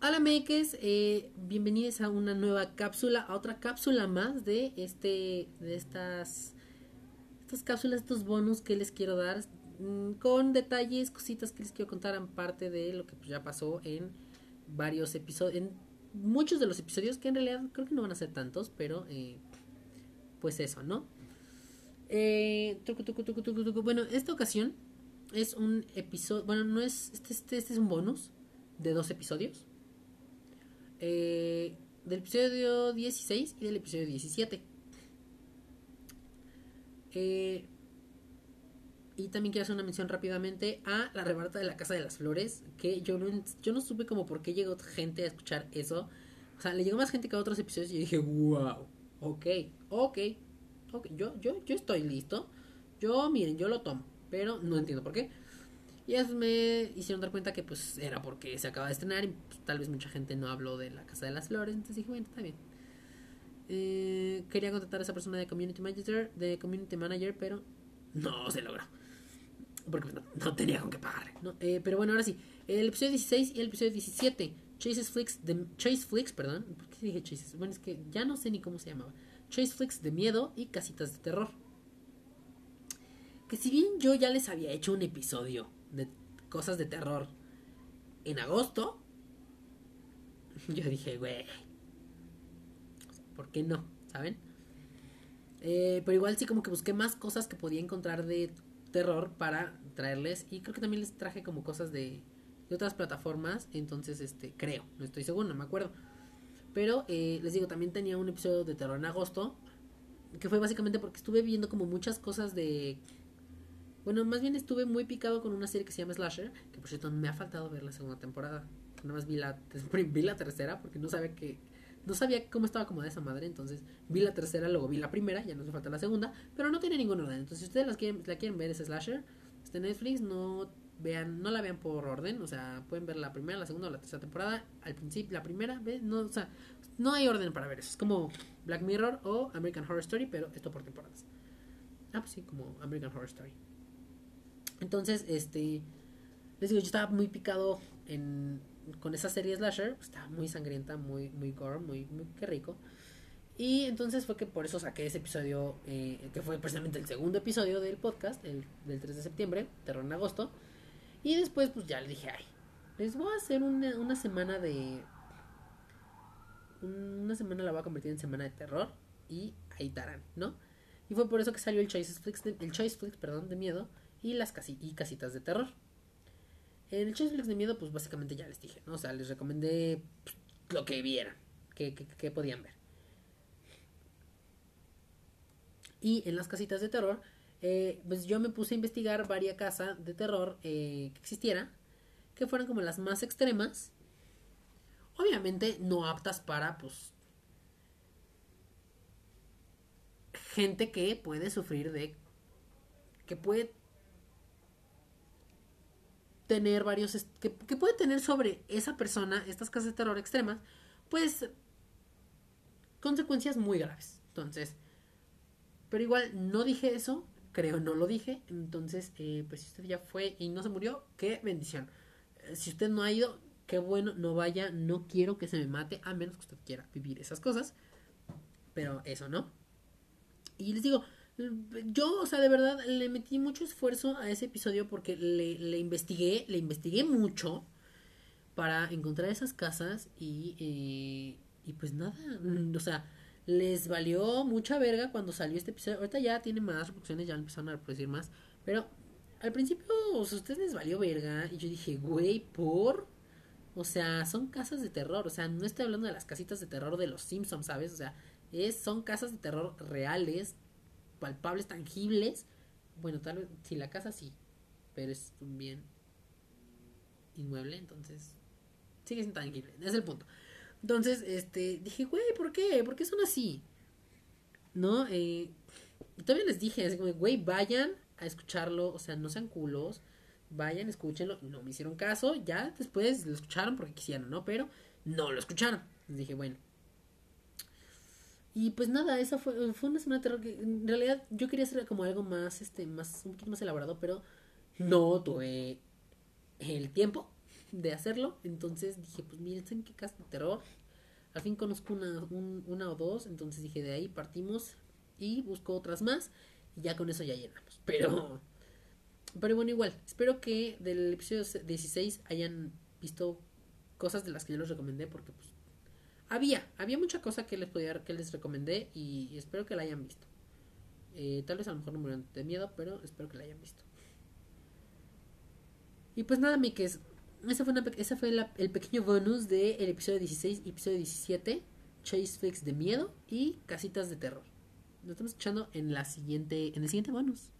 Hola makers, eh, bienvenidos a una nueva cápsula, a otra cápsula más de este, de estas, estas cápsulas, estos bonus que les quiero dar, mm, con detalles, cositas que les quiero contar en parte de lo que pues, ya pasó en varios episodios, en muchos de los episodios que en realidad creo que no van a ser tantos, pero eh, pues eso, ¿no? Eh, tucu, tucu, tucu. Bueno, esta ocasión es un episodio, bueno, no es, este, este, este es un bonus de dos episodios. Eh, del episodio 16 y del episodio 17. Eh, y también quiero hacer una mención rápidamente a la rebarata de la Casa de las Flores, que yo no, yo no supe como por qué llegó gente a escuchar eso. O sea, le llegó más gente que a otros episodios y dije, wow, ok, ok, ok, yo, yo, yo estoy listo. Yo, miren, yo lo tomo, pero no entiendo por qué. Y eso me hicieron dar cuenta que pues era porque se acaba de estrenar y pues, tal vez mucha gente no habló de la Casa de las Flores. Entonces dije, bueno, está bien. Eh, quería contratar a esa persona de Community Manager, de Community Manager, pero no se logró. Porque pues, no, tenía con qué pagar. ¿no? Eh, pero bueno, ahora sí. El episodio 16 y el episodio 17. Chases Flicks de, Chase perdón. ¿Por qué dije Chases? Bueno, es que ya no sé ni cómo se llamaba. Chase Flicks de miedo y casitas de terror. Que si bien yo ya les había hecho un episodio de cosas de terror en agosto, yo dije, güey, ¿por qué no? ¿Saben? Eh, pero igual sí como que busqué más cosas que podía encontrar de terror para traerles y creo que también les traje como cosas de, de otras plataformas, entonces este creo, no estoy seguro, no me acuerdo. Pero eh, les digo, también tenía un episodio de terror en agosto, que fue básicamente porque estuve viendo como muchas cosas de bueno, más bien estuve muy picado con una serie que se llama Slasher, que por cierto me ha faltado ver la segunda temporada. Nada más vi la, vi la tercera porque no sabía que no sabía cómo estaba acomodada esa madre, entonces vi la tercera, luego vi la primera, ya no hace falta la segunda, pero no tiene ningún orden. Entonces, si ustedes las quieren, la quieren ver, es Slasher, está en Netflix, no vean, no la vean por orden, o sea, pueden ver la primera, la segunda o la tercera temporada, al principio, la primera, vez, no, o sea, no hay orden para ver eso, es como Black Mirror o American Horror Story, pero esto por temporadas. Ah, pues sí, como American Horror Story. Entonces, este, les digo, yo estaba muy picado en, con esa serie Slasher, estaba muy sangrienta, muy, muy gore, muy, muy, qué rico. Y entonces fue que por eso saqué ese episodio, eh, que fue precisamente el segundo episodio del podcast, el del 3 de septiembre, terror en agosto. Y después, pues ya le dije, ay, les voy a hacer una, una semana de. Una semana la voy a convertir en semana de terror. Y ahí estarán, ¿no? Y fue por eso que salió el Choice Flix, el Choice Flix, perdón, de miedo y las casi y casitas de terror. En el Flex de miedo, pues básicamente ya les dije, ¿no? O sea, les recomendé pues, lo que vieran, que, que, que, podían ver. Y en las casitas de terror, eh, pues yo me puse a investigar varias casas de terror eh, que existiera, que fueran como las más extremas. Obviamente no aptas para, pues, gente que puede sufrir de... que puede tener varios, que, puede tener sobre esa persona, estas casas de terror extremas, pues consecuencias muy graves. Entonces, pero igual no dije eso, creo no lo dije, entonces, eh, pues si usted ya fue y no se murió, qué bendición. Eh, si usted no ha ido, qué bueno, no vaya, no quiero que se me mate, a menos que usted quiera vivir esas cosas, pero eso no. Y les digo, yo, o sea, de verdad le metí mucho esfuerzo a ese episodio porque le, le investigué, le investigué mucho para encontrar esas casas y, eh, y pues nada, o sea, les valió mucha verga cuando salió este episodio. Ahorita ya tiene más reproducciones, ya empezaron a reproducir más, pero al principio, o sea, a ustedes les valió verga y yo dije, güey, por... O sea, son casas de terror, o sea, no estoy hablando de las casitas de terror de los Simpsons, ¿sabes? O sea, es, son casas de terror reales, palpables, tangibles. Bueno, tal vez, si la casa sí, pero es un bien inmueble, entonces sigue siendo tangible, es el punto. Entonces, este, dije, güey, ¿por qué? ¿Por qué son así? ¿No? Eh, y todavía les dije, así como, güey, vayan a escucharlo, o sea, no sean culos, vayan, escúchenlo. No me hicieron caso, ya después lo escucharon porque quisieron, ¿no? Pero no lo escucharon. Les dije, bueno, y pues nada, esa fue, fue una semana de terror que en realidad yo quería hacer como algo más, este, más, un poquito más elaborado, pero no tuve el tiempo de hacerlo. Entonces dije, pues miren, ¿saben qué casa de terror? Al fin conozco una, una o dos, entonces dije, de ahí partimos y busco otras más y ya con eso ya llenamos. Pero, pero bueno, igual, espero que del episodio 16 hayan visto cosas de las que yo les recomendé porque pues había, había mucha cosa que les podía, que les recomendé y, espero que la hayan visto. Eh, tal vez a lo mejor no murieron de miedo, pero espero que la hayan visto. Y pues nada, mi que ese fue, ese fue el pequeño bonus del episodio 16 y episodio 17. Chase Fix de miedo y casitas de terror. Nos estamos escuchando en la siguiente, en el siguiente bonus.